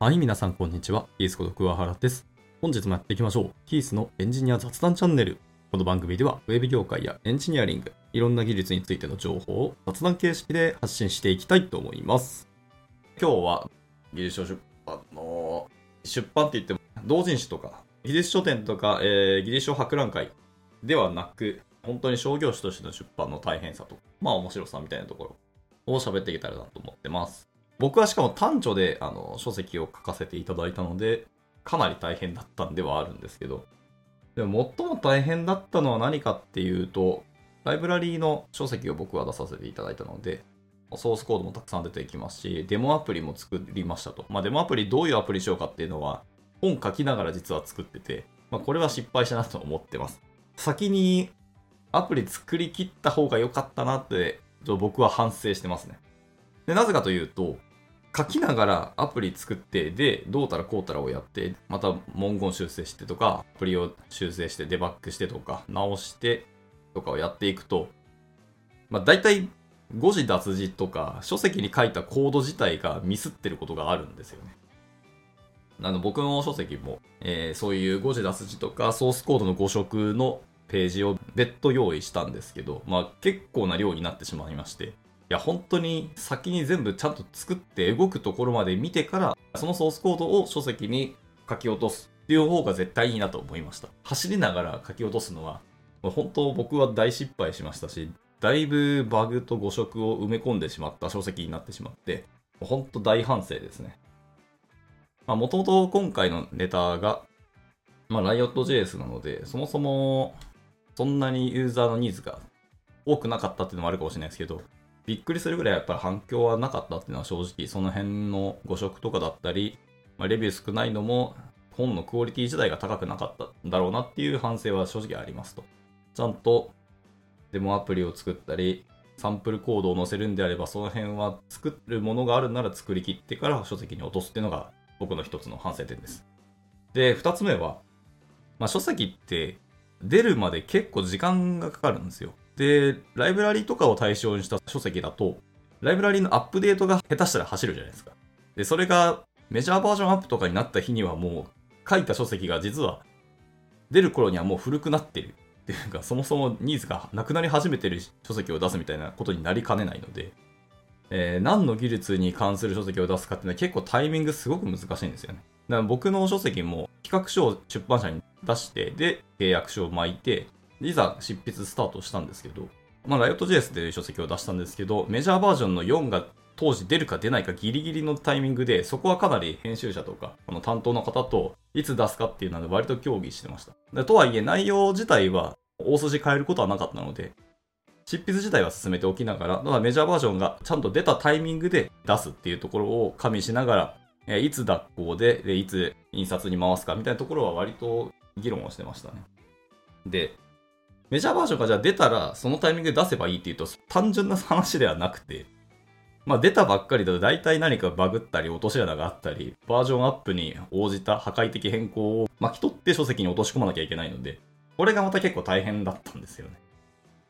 はい、皆さんこんにちは。キースこと桑原です。本日もやっていきましょう。キースのエンジニア雑談チャンネル。この番組では、ウェブ業界やエンジニアリング、いろんな技術についての情報を雑談形式で発信していきたいと思います。今日は、技術書出版の、出版って言っても、同人誌とか、技術書店とか、えー、技術書博覧会ではなく、本当に商業誌としての出版の大変さと、まあ面白さみたいなところを喋っていけたらなと思ってます。僕はしかも短所であの書籍を書かせていただいたので、かなり大変だったんではあるんですけど、でも最も大変だったのは何かっていうと、ライブラリーの書籍を僕は出させていただいたので、ソースコードもたくさん出ていきますし、デモアプリも作りましたと。まあ、デモアプリどういうアプリしようかっていうのは、本書きながら実は作ってて、まあ、これは失敗したなと思ってます。先にアプリ作り切った方が良かったなって、僕は反省してますね。で、なぜかというと、書きながらアプリ作って、で、どうたらこうたらをやって、また文言修正してとか、アプリを修正してデバッグしてとか、直してとかをやっていくと、まあ大体誤字脱字とか、書籍に書いたコード自体がミスってることがあるんですよね。あの僕の書籍も、えー、そういう誤字脱字とかソースコードの誤色のページを別途用意したんですけど、まあ結構な量になってしまいまして、や、本当に先に全部ちゃんと作って動くところまで見てから、そのソースコードを書籍に書き落とすっていう方が絶対いいなと思いました。走りながら書き落とすのは、本当僕は大失敗しましたし、だいぶバグと誤色を埋め込んでしまった書籍になってしまって、本当大反省ですね。まあ、もともと今回のネタが、まあ、Riot.js なので、そもそも、そんなにユーザーのニーズが多くなかったっていうのもあるかもしれないですけど、びっくりするぐらいやっぱり反響はなかったっていうのは正直その辺の誤色とかだったり、まあ、レビュー少ないのも本のクオリティ自体が高くなかったんだろうなっていう反省は正直ありますと。ちゃんとデモアプリを作ったり、サンプルコードを載せるんであれば、その辺は作るものがあるなら作り切ってから書籍に落とすっていうのが僕の一つの反省点です。で、二つ目は、まあ、書籍って出るまで結構時間がかかるんですよ。で、ライブラリとかを対象にした書籍だと、ライブラリのアップデートが下手したら走るじゃないですか。で、それがメジャーバージョンアップとかになった日にはもう書いた書籍が実は出る頃にはもう古くなってるっていうか、そもそもニーズがなくなり始めてる書籍を出すみたいなことになりかねないので、えー、何の技術に関する書籍を出すかっていうのは結構タイミングすごく難しいんですよね。だから僕の書籍も企画書を出版社に出して、で、契約書を巻いて、いざ執筆スタートしたんですけど、まあ、Riot.js で書籍を出したんですけど、メジャーバージョンの4が当時出るか出ないかギリギリのタイミングで、そこはかなり編集者とか、この担当の方といつ出すかっていうので割と協議してました。とはいえ内容自体は大筋変えることはなかったので、執筆自体は進めておきながら、ただメジャーバージョンがちゃんと出たタイミングで出すっていうところを加味しながら、えいつ脱行で、いつ印刷に回すかみたいなところは割と議論をしてましたね。で、メジャーバージョンがじゃあ出たらそのタイミングで出せばいいっていうと単純な話ではなくて、まあ出たばっかりだと大体何かバグったり落とし穴があったり、バージョンアップに応じた破壊的変更を巻き取って書籍に落とし込まなきゃいけないので、これがまた結構大変だったんですよね。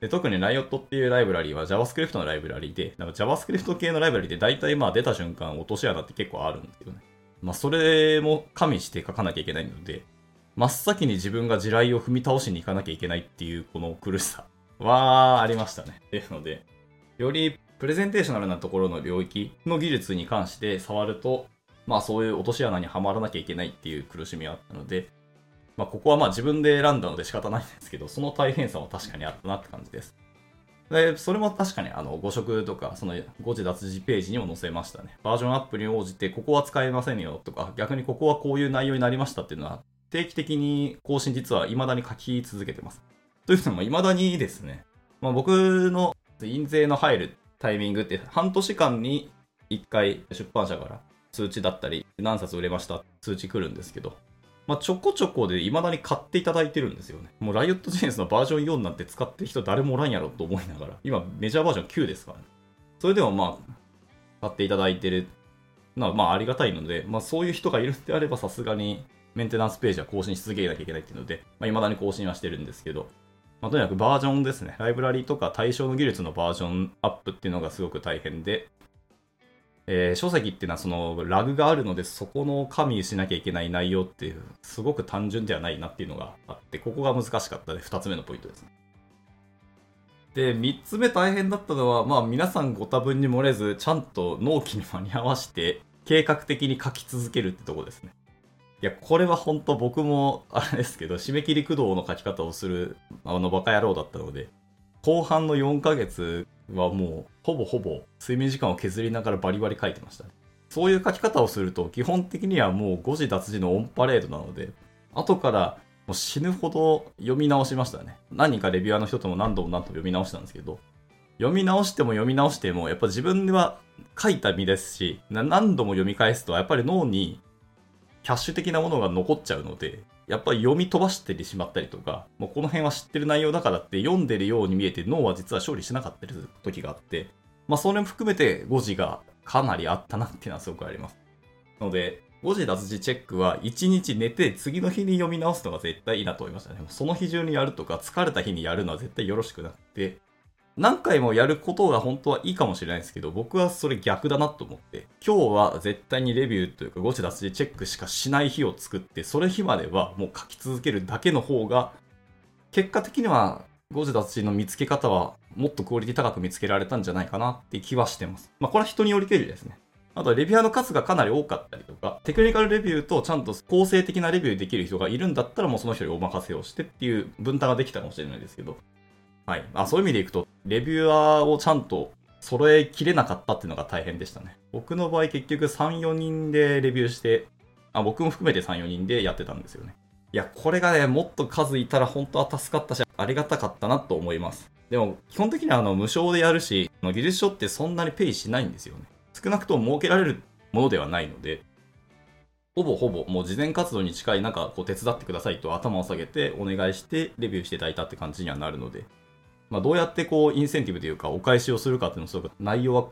で特に Riot っていうライブラリーは JavaScript のライブラリーで、なんか JavaScript 系のライブラリーで大体まあ出た瞬間落とし穴って結構あるんですけどね。まあそれも加味して書かなきゃいけないので、真っ先に自分が地雷を踏み倒しに行かなきゃいけないっていうこの苦しさはありましたね。ですので、よりプレゼンテーショナルなところの領域の技術に関して触ると、まあそういう落とし穴にはまらなきゃいけないっていう苦しみはあったので、まあここはまあ自分で選んだので仕方ないんですけど、その大変さは確かにあったなって感じです。で、それも確かにあの誤色とか、その誤字脱字ページにも載せましたね。バージョンアップに応じて、ここは使えませんよとか、逆にここはこういう内容になりましたっていうのは定期的に更新実は未だに書き続けてます。というのも未だにですね、まあ、僕の印税の入るタイミングって半年間に1回出版社から通知だったり何冊売れました通知来るんですけど、まあ、ちょこちょこで未だに買っていただいてるんですよね。もう Riot.js のバージョン4なんて使ってる人誰もおらんやろと思いながら、今メジャーバージョン9ですからね。それでもまあ、買っていただいてるのはまあありがたいので、まあそういう人がいるんであればさすがにメンテナンスページは更新し続けなきゃいけないっていうので、まあ、未だに更新はしてるんですけど、まあ、とにかくバージョンですね。ライブラリとか対象の技術のバージョンアップっていうのがすごく大変で、えー書籍っていうのはそのラグがあるので、そこの加味しなきゃいけない内容っていう、すごく単純ではないなっていうのがあって、ここが難しかったで、2つ目のポイントですね。で、3つ目大変だったのは、まあ皆さんご多分に漏れず、ちゃんと納期に間に合わせて、計画的に書き続けるってとこですね。いや、これは本当僕も、あれですけど、締め切り駆動の書き方をする、あの、バカ野郎だったので、後半の4ヶ月はもう、ほぼほぼ睡眠時間を削りながらバリバリ書いてました。そういう書き方をすると、基本的にはもう誤字脱字のオンパレードなので、後からもう死ぬほど読み直しましたね。何人かレビュアーの人とも何度も何度も読み直したんですけど、読み直しても読み直しても、やっぱ自分では書いた身ですし、何度も読み返すと、やっぱり脳にキャッシュ的なものが残っちゃうので、やっぱり読み飛ばしてしまったりとか、もうこの辺は知ってる内容だからって読んでるように見えて脳は実は処理しなかったりする時があって、まあそれも含めて誤字がかなりあったなっていうのはすごくあります。ので、誤字脱字チェックは1日寝て次の日に読み直すのが絶対いいなと思いましたね。その日中にやるとか疲れた日にやるのは絶対よろしくなくて、何回もやることが本当はいいかもしれないですけど、僕はそれ逆だなと思って、今日は絶対にレビューというか誤字脱字チェックしかしない日を作って、それ日まではもう書き続けるだけの方が、結果的には誤字脱字の見つけ方はもっとクオリティ高く見つけられたんじゃないかなって気はしてます。まあこれは人によりけりですね。あとはレビュアーの数がかなり多かったりとか、テクニカルレビューとちゃんと構成的なレビューできる人がいるんだったらもうその人にお任せをしてっていう分担ができたかもしれないですけど、はい。あそういう意味でいくと、レビューアーをちゃんと揃えきれなかったっていうのが大変でしたね。僕の場合結局3、4人でレビューして、あ僕も含めて3、4人でやってたんですよね。いや、これがね、もっと数いたら本当は助かったし、ありがたかったなと思います。でも、基本的にはあの無償でやるし、技術書ってそんなにペイしないんですよね。少なくとも設けられるものではないので、ほぼほぼもう事前活動に近いなんかこう手伝ってくださいと頭を下げてお願いしてレビューしていただいたって感じにはなるので、まあどうやってこうインセンティブというかお返しをするかっていうのをすごく内容は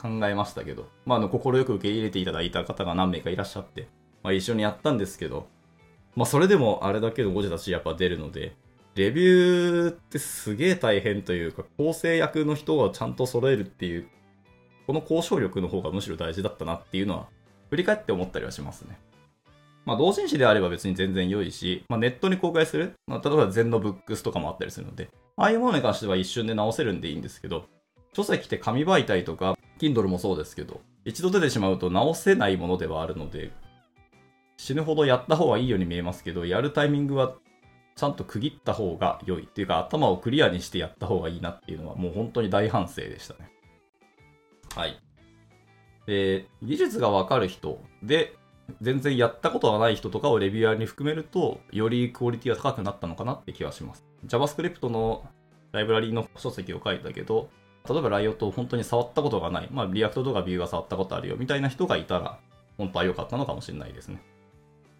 考えましたけど、まああの心よく受け入れていただいた方が何名かいらっしゃって、まあ一緒にやったんですけど、まあそれでもあれだけの誤字だしやっぱ出るので、レビューってすげえ大変というか、構成役の人がちゃんと揃えるっていう、この交渉力の方がむしろ大事だったなっていうのは、振り返って思ったりはしますね。まあ、同人誌であれば別に全然良いし、まあ、ネットに公開する、まあ、例えば全のブックスとかもあったりするので、ああいうものに関しては一瞬で直せるんでいいんですけど、書籍って紙媒体とか、Kindle もそうですけど、一度出てしまうと直せないものではあるので、死ぬほどやった方がいいように見えますけど、やるタイミングはちゃんと区切った方が良いっていうか、頭をクリアにしてやった方がいいなっていうのは、もう本当に大反省でしたね。はい。で、技術がわかる人で、全然やったことがない人とかをレビュアーに含めると、よりクオリティが高くなったのかなって気はします。JavaScript のライブラリの書籍を書いたけど、例えば Riot を本当に触ったことがない、まあ、 React とか Vue が触ったことあるよみたいな人がいたら、本当は良かったのかもしれないですね。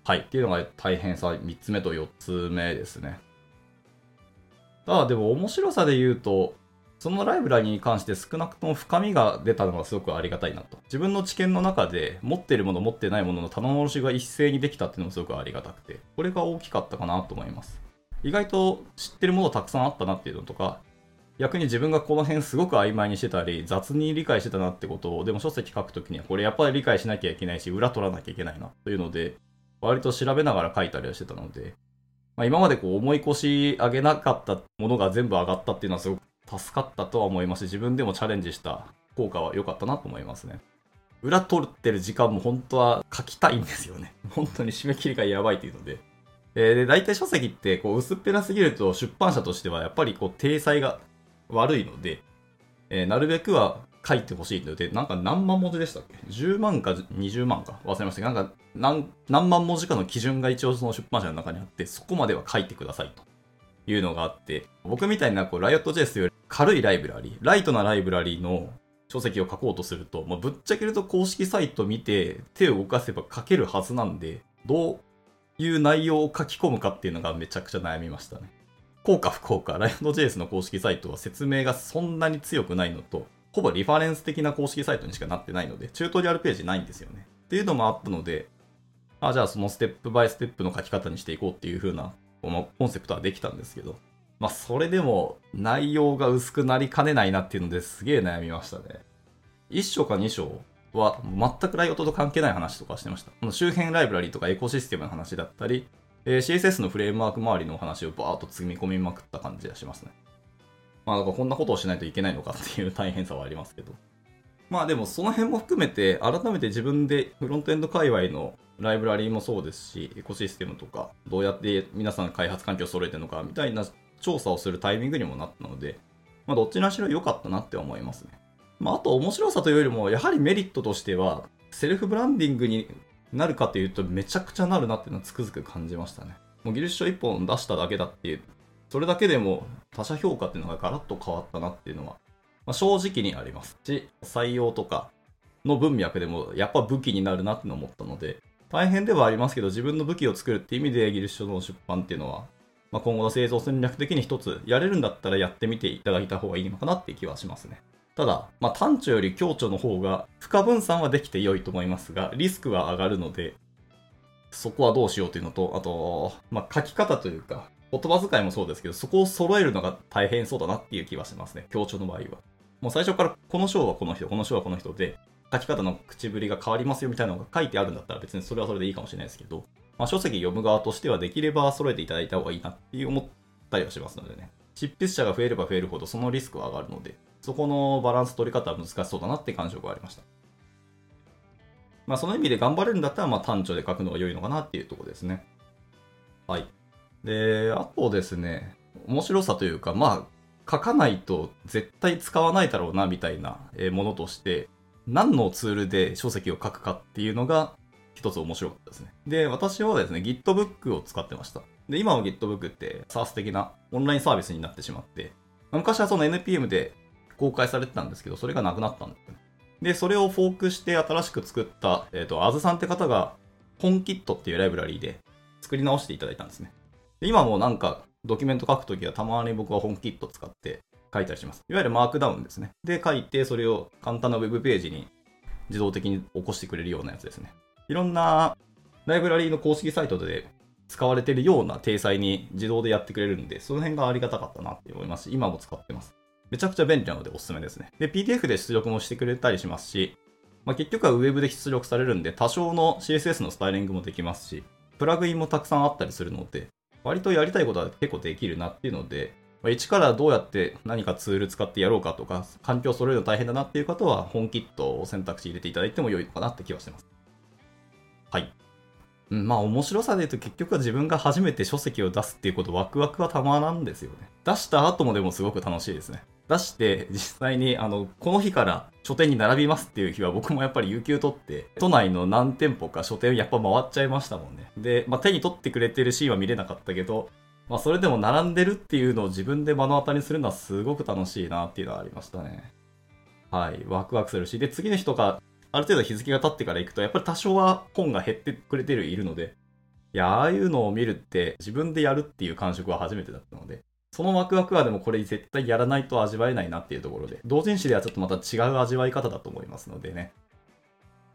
はい。っていうのが大変さ3つ目と4つ目ですね。ただでも面白さで言うと、そのライブラリに関して少なくとも深みが出たのがすごくありがたいなと。自分の知見の中で持ってるもの持ってないものの棚卸しが一斉にできたっていうのもすごくありがたくて、これが大きかったかなと思います。意外と知ってるものたくさんあったなっていうのとか、逆に自分がこの辺すごく曖昧にしてたり、雑に理解してたなってことを、でも書籍書くときにはこれやっぱり理解しなきゃいけないし、裏取らなきゃいけないなというので、割と調べながら書いたりはしてたので、まあ、今までこう思い越し上げなかったものが全部上がったっていうのはすごく助かったとは思いますし、自分でもチャレンジした効果は良かったなと思いますね。裏取ってる時間も本当は書きたいんですよね。本当に締め切りがやばいっていうので。えーで、大体書籍ってこう薄っぺらすぎると出版社としてはやっぱりこう体裁が悪いので、えーなるべくは書いてほしいので、なんか何万文字でしたっけ ?10 万か20万か？忘れましたけど、なんか何何万文字かの基準が一応その出版社の中にあって、そこまでは書いてくださいと。いうのがあって、僕みたいなこう Riot.js という軽いライブラリー、ライトなライブラリーの書籍を書こうとすると、まあ、ぶっちゃけると公式サイト見て手を動かせば書けるはずなんで、どういう内容を書き込むかっていうのがめちゃくちゃ悩みましたね。効果不効果、Riot.js の公式サイトは説明がそんなに強くないのと、ほぼリファレンス的な公式サイトにしかなってないので、チュートリアルページないんですよね。っていうのもあったので、あ、じゃあそのステップバイステップの書き方にしていこうっていう風な、コンセプトはできたんですけど、まあそれでも内容が薄くなりかねないなっていうのですげえ悩みましたね。1章か2章は全くライオットと関係ない話とかしてました。この周辺ライブラリとかエコシステムの話だったり、えー、CSS のフレームワーク周りのお話をバーッと積み込みまくった感じがしますね。まあ、だからこんなことをしないといけないのかっていう大変さはありますけど。まあでもその辺も含めて、改めて自分でフロントエンド界隈のライブラリーもそうですし、エコシステムとか、どうやって皆さん開発環境を揃えてるのかみたいな調査をするタイミングにもなったので、まあどっちにしろ良かったなって思いますね。まああと面白さというよりも、やはりメリットとしては、セルフブランディングになるかというとめちゃくちゃなるなっていうのはつくづく感じましたね。もう技術書1本出しただけだっていう、それだけでも他者評価っていうのがガラッと変わったなっていうのはまあ、正直にありますし、採用とかの文脈でもやっぱ武器になるなって思ったので、大変ではありますけど、自分の武器を作るって意味で技術書の出版っていうのは、まあ、今後の製造戦略的に一つやれるんだったらやってみていただいた方がいいのかなっていう気はしますね。ただ、まあ、単調より強調の方が、負荷分散はできて良いと思いますが、リスクは上がるので、そこはどうしようというのと、あと、まあ、書き方というか、言葉遣いもそうですけど、そこを揃えるのが大変そうだなっていう気はしますね。強調の場合は。もう最初からこの章はこの人、この章はこの人で、書き方の口ぶりが変わりますよみたいなのが書いてあるんだったら別にそれはそれでいいかもしれないですけど、まあ、書籍読む側としてはできれば揃えていただいた方がいいなって思ったりはしますのでね。執筆者が増えれば増えるほどそのリスクは上がるので、そこのバランス取り方は難しそうだなって感触がありました。まあその意味で頑張れるんだったらまあ単調で書くのが良いのかなっていうところですね。はい。で、あとですね、面白さというか、まあ書かないと絶対使わないだろうなみたいなものとして何のツールで書籍を書くかっていうのが一つ面白かったですね。で、私はですね、Gitbook を使ってました。で、今の Gitbook って SaaS 的なオンラインサービスになってしまって、昔はその NPM で公開されてたんですけど、それがなくなったんですよね。で、それをフォークして新しく作った、えっ、ー、と、あずさんって方が、本キットっていうライブラリーで作り直していただいたんですね。で今もなんかドキュメント書くときはたまに僕は本キット使って書いたりします。いわゆるマークダウンですね。で、書いて、それを簡単な Web ページに自動的に起こしてくれるようなやつですね。いろんなライブラリーの公式サイトで使われてるような体裁に自動でやってくれるんで、その辺がありがたかったなって思いますし、今も使ってます。めちゃくちゃ便利なのでおすすめですね。で、PDF で出力もしてくれたりしますし、まあ、結局は Web で出力されるんで、多少の CSS のスタイリングもできますし、プラグインもたくさんあったりするので、割とやりたいことは結構できるなっていうので、一からどうやって何かツール使ってやろうかとか、環境揃えるの大変だなっていう方は、本キットを選択肢入れていただいても良いのかなって気はしてます。はい。うん、まあ面白さで言うと結局は自分が初めて書籍を出すっていうことワクワクはたまらんですよね。出した後もでもすごく楽しいですね。出して実際にあのこの日から書店に並びますっていう日は僕もやっぱり有給取って都内の何店舗か書店やっぱ回っちゃいましたもんね。で、まあ、手に取ってくれてるシーンは見れなかったけどまあ、それでも並んでるっていうのを自分で目の当たりにするのはすごく楽しいなっていうのはありましたね。はい。ワクワクするし。で、次の日とか、ある程度日付が経ってから行くと、やっぱり多少は本が減ってくれてるいるので、いや、ああいうのを見るって自分でやるっていう感触は初めてだったので、そのワクワクはでもこれ絶対やらないと味わえないなっていうところで、同人誌ではちょっとまた違う味わい方だと思いますのでね。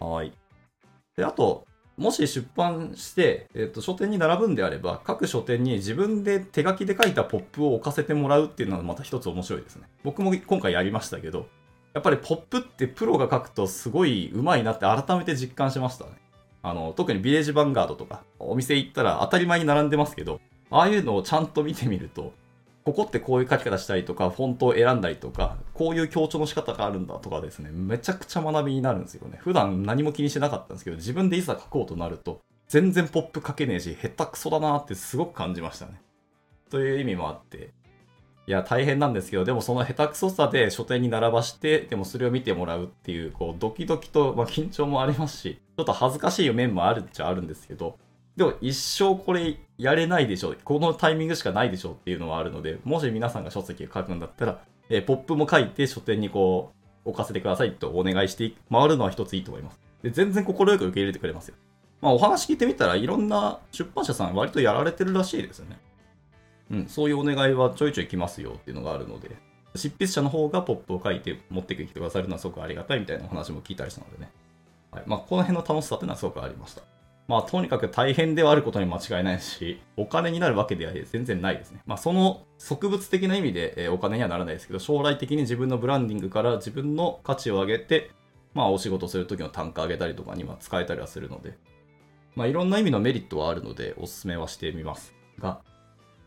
はい。で、あと、もし出版して、えっ、と、書店に並ぶんであれば、各書店に自分で手書きで書いたポップを置かせてもらうっていうのはまた一つ面白いですね。僕も今回やりましたけど、やっぱりポップってプロが書くとすごい上手いなって改めて実感しましたね。あの、特にビレージヴァンガードとか、お店行ったら当たり前に並んでますけど、ああいうのをちゃんと見てみると、ここってこういう書き方したりとか、フォントを選んだりとか、こういう強調の仕方があるんだとかですね、めちゃくちゃ学びになるんですよね。普段何も気にしてなかったんですけど、自分でいざ書こうとなると、全然ポップ書けねえし、下手くそだなってすごく感じましたね。という意味もあって、いや、大変なんですけど、でもその下手くそさで書店に並ばして、でもそれを見てもらうっていう、こう、ドキドキと、まあ、緊張もありますし、ちょっと恥ずかしい面もあるっちゃあるんですけど、でも一生これやれないでしょう。このタイミングしかないでしょうっていうのはあるので、もし皆さんが書籍を書くんだったら、えー、ポップも書いて書店にこう、置かせてくださいとお願いして回るのは一ついいと思います。で、全然快く受け入れてくれますよ。まあお話聞いてみたらいろんな出版社さん割とやられてるらしいですよね。うん、そういうお願いはちょいちょい来ますよっていうのがあるので、執筆者の方がポップを書いて持ってきてくださるのはすごくありがたいみたいなお話も聞いたりしたのでね。はい。まあこの辺の楽しさっていうのはすごくありました。まあ、とにかく大変ではあることに間違いないし、お金になるわけでは全然ないですね。まあ、その植物的な意味で、えお金にはならないですけど、将来的に自分のブランディングから自分の価値を上げて、まあお仕事するときの単価上げたりとかには使えたりはするので、まあいろんな意味のメリットはあるのでおすすめはしてみますが、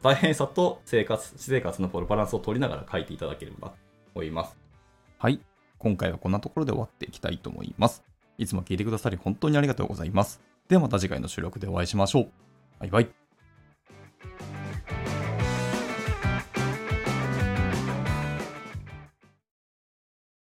大変さと生活、私生活のバランスを取りながら書いていただければと思います。はい。今回はこんなところで終わっていきたいと思います。いつも聞いてくださり本当にありがとうございます。ではまた次回の収録でお会いしましょう。バイバイ。